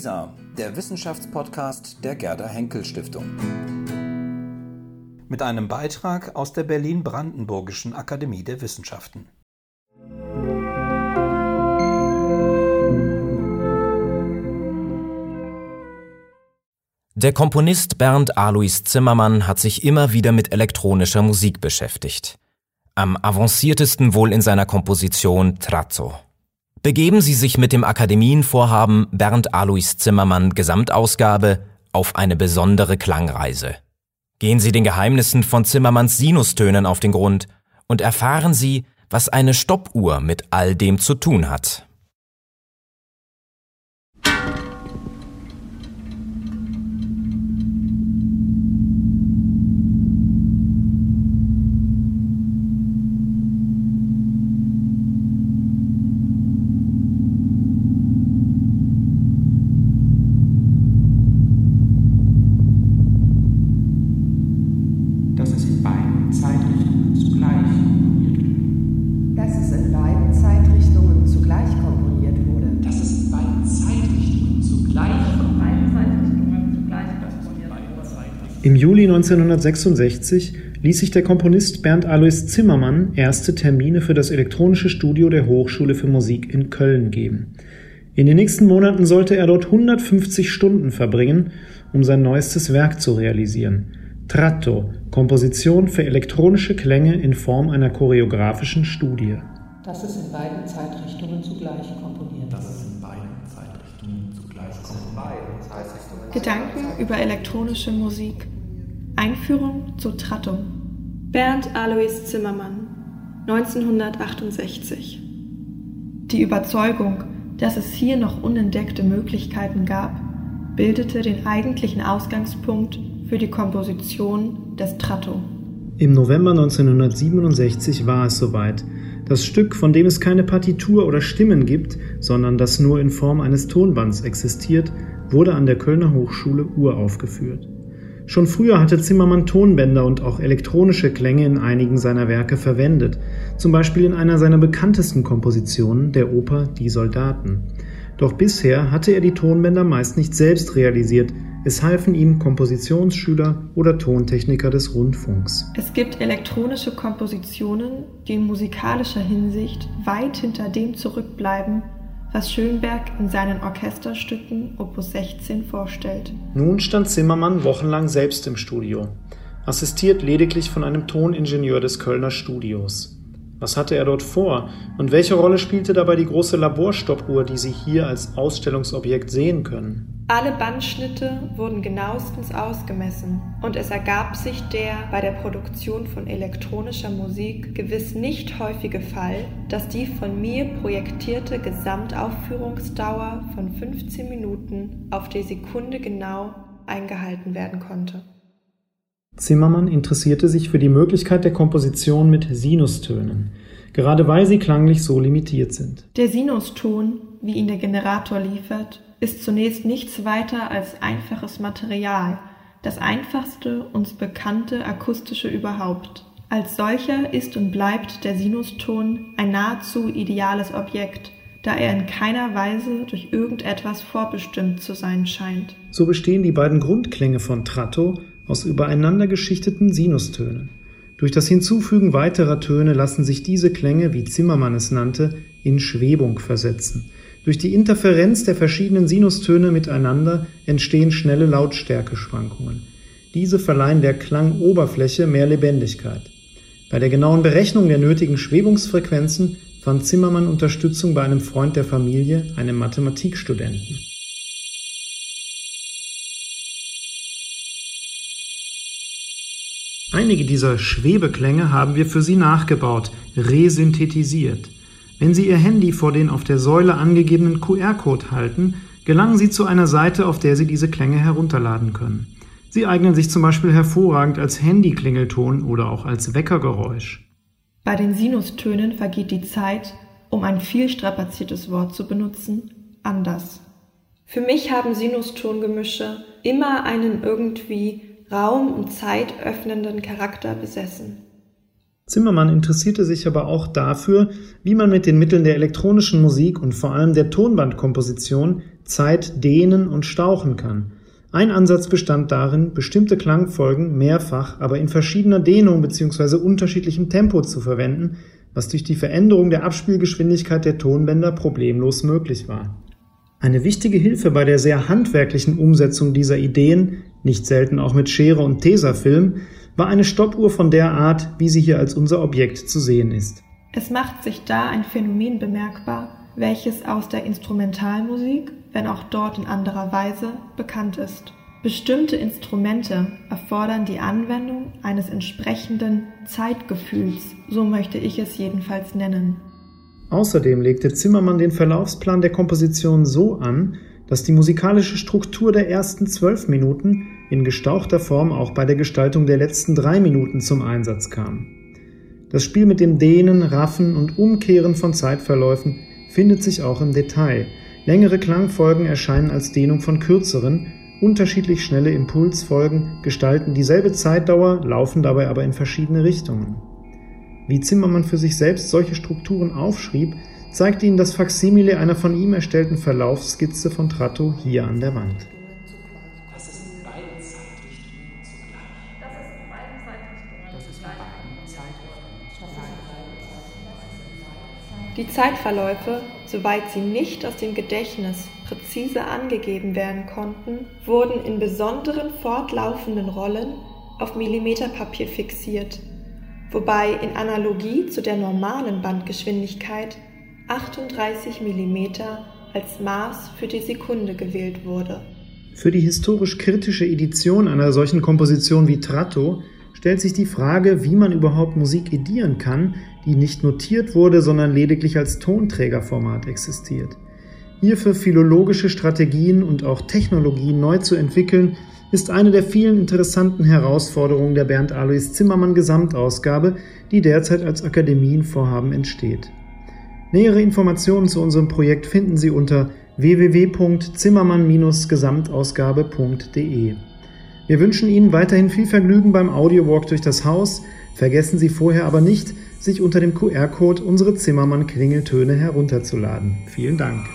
WISA, der Wissenschaftspodcast der Gerda Henkel Stiftung. Mit einem Beitrag aus der Berlin-Brandenburgischen Akademie der Wissenschaften. Der Komponist Bernd Alois Zimmermann hat sich immer wieder mit elektronischer Musik beschäftigt. Am avanciertesten wohl in seiner Komposition Trazzo. Begeben Sie sich mit dem Akademienvorhaben Bernd Alois Zimmermann Gesamtausgabe auf eine besondere Klangreise. Gehen Sie den Geheimnissen von Zimmermanns Sinustönen auf den Grund und erfahren Sie, was eine Stoppuhr mit all dem zu tun hat. Im Juli 1966 ließ sich der Komponist Bernd Alois Zimmermann erste Termine für das elektronische Studio der Hochschule für Musik in Köln geben. In den nächsten Monaten sollte er dort 150 Stunden verbringen, um sein neuestes Werk zu realisieren. Tratto, Komposition für elektronische Klänge in Form einer choreografischen Studie. Das ist in beiden Zeitrichtungen zugleich komponiert. Das Gedanken über elektronische Musik. Einführung zu Tratto. Bernd Alois Zimmermann, 1968. Die Überzeugung, dass es hier noch unentdeckte Möglichkeiten gab, bildete den eigentlichen Ausgangspunkt für die Komposition des Tratto. Im November 1967 war es soweit. Das Stück, von dem es keine Partitur oder Stimmen gibt, sondern das nur in Form eines Tonbands existiert, wurde an der Kölner Hochschule uraufgeführt. Schon früher hatte Zimmermann Tonbänder und auch elektronische Klänge in einigen seiner Werke verwendet, zum Beispiel in einer seiner bekanntesten Kompositionen, der Oper Die Soldaten. Doch bisher hatte er die Tonbänder meist nicht selbst realisiert, es halfen ihm Kompositionsschüler oder Tontechniker des Rundfunks. Es gibt elektronische Kompositionen, die in musikalischer Hinsicht weit hinter dem zurückbleiben, was Schönberg in seinen Orchesterstücken Opus 16 vorstellt. Nun stand Zimmermann wochenlang selbst im Studio, assistiert lediglich von einem Toningenieur des Kölner Studios. Was hatte er dort vor und welche Rolle spielte dabei die große Laborstoppuhr, die Sie hier als Ausstellungsobjekt sehen können? Alle Bandschnitte wurden genauestens ausgemessen und es ergab sich der bei der Produktion von elektronischer Musik gewiss nicht häufige Fall, dass die von mir projektierte Gesamtaufführungsdauer von 15 Minuten auf die Sekunde genau eingehalten werden konnte. Zimmermann interessierte sich für die Möglichkeit der Komposition mit Sinustönen, gerade weil sie klanglich so limitiert sind. Der Sinuston, wie ihn der Generator liefert, ist zunächst nichts weiter als einfaches Material, das einfachste uns bekannte akustische überhaupt. Als solcher ist und bleibt der Sinuston ein nahezu ideales Objekt, da er in keiner Weise durch irgendetwas vorbestimmt zu sein scheint. So bestehen die beiden Grundklänge von Tratto aus übereinander geschichteten Sinustönen. Durch das Hinzufügen weiterer Töne lassen sich diese Klänge, wie Zimmermann es nannte, in Schwebung versetzen. Durch die Interferenz der verschiedenen Sinustöne miteinander entstehen schnelle Lautstärkeschwankungen. Diese verleihen der Klangoberfläche mehr Lebendigkeit. Bei der genauen Berechnung der nötigen Schwebungsfrequenzen fand Zimmermann Unterstützung bei einem Freund der Familie, einem Mathematikstudenten. Einige dieser Schwebeklänge haben wir für Sie nachgebaut, resynthetisiert. Wenn Sie Ihr Handy vor den auf der Säule angegebenen QR-Code halten, gelangen Sie zu einer Seite, auf der Sie diese Klänge herunterladen können. Sie eignen sich zum Beispiel hervorragend als Handyklingelton oder auch als Weckergeräusch. Bei den Sinustönen vergeht die Zeit, um ein viel strapaziertes Wort zu benutzen, anders. Für mich haben Sinustongemische immer einen irgendwie Raum und Zeit öffnenden Charakter besessen. Zimmermann interessierte sich aber auch dafür, wie man mit den Mitteln der elektronischen Musik und vor allem der Tonbandkomposition Zeit dehnen und stauchen kann. Ein Ansatz bestand darin, bestimmte Klangfolgen mehrfach, aber in verschiedener Dehnung bzw. unterschiedlichem Tempo zu verwenden, was durch die Veränderung der Abspielgeschwindigkeit der Tonbänder problemlos möglich war. Eine wichtige Hilfe bei der sehr handwerklichen Umsetzung dieser Ideen, nicht selten auch mit Schere und Tesafilm, war eine Stoppuhr von der Art, wie sie hier als unser Objekt zu sehen ist. Es macht sich da ein Phänomen bemerkbar, welches aus der Instrumentalmusik, wenn auch dort in anderer Weise, bekannt ist. Bestimmte Instrumente erfordern die Anwendung eines entsprechenden Zeitgefühls, so möchte ich es jedenfalls nennen. Außerdem legte Zimmermann den Verlaufsplan der Komposition so an, dass die musikalische Struktur der ersten zwölf Minuten in gestauchter Form auch bei der Gestaltung der letzten drei Minuten zum Einsatz kam. Das Spiel mit dem Dehnen, Raffen und Umkehren von Zeitverläufen findet sich auch im Detail. Längere Klangfolgen erscheinen als Dehnung von kürzeren, unterschiedlich schnelle Impulsfolgen gestalten dieselbe Zeitdauer, laufen dabei aber in verschiedene Richtungen. Wie Zimmermann für sich selbst solche Strukturen aufschrieb, zeigt Ihnen das Faksimile einer von ihm erstellten Verlaufsskizze von Tratto hier an der Wand. Die Zeitverläufe, soweit sie nicht aus dem Gedächtnis präzise angegeben werden konnten, wurden in besonderen fortlaufenden Rollen auf Millimeterpapier fixiert, wobei in Analogie zu der normalen Bandgeschwindigkeit 38 mm als Maß für die Sekunde gewählt wurde. Für die historisch kritische Edition einer solchen Komposition wie Tratto stellt sich die Frage, wie man überhaupt Musik edieren kann, die nicht notiert wurde, sondern lediglich als Tonträgerformat existiert. Hierfür philologische Strategien und auch Technologien neu zu entwickeln, ist eine der vielen interessanten Herausforderungen der Bernd Alois Zimmermann Gesamtausgabe, die derzeit als Akademienvorhaben entsteht. Nähere Informationen zu unserem Projekt finden Sie unter www.zimmermann-gesamtausgabe.de. Wir wünschen Ihnen weiterhin viel Vergnügen beim Audiowalk durch das Haus. Vergessen Sie vorher aber nicht, sich unter dem QR-Code unsere Zimmermann-Klingeltöne herunterzuladen. Vielen Dank.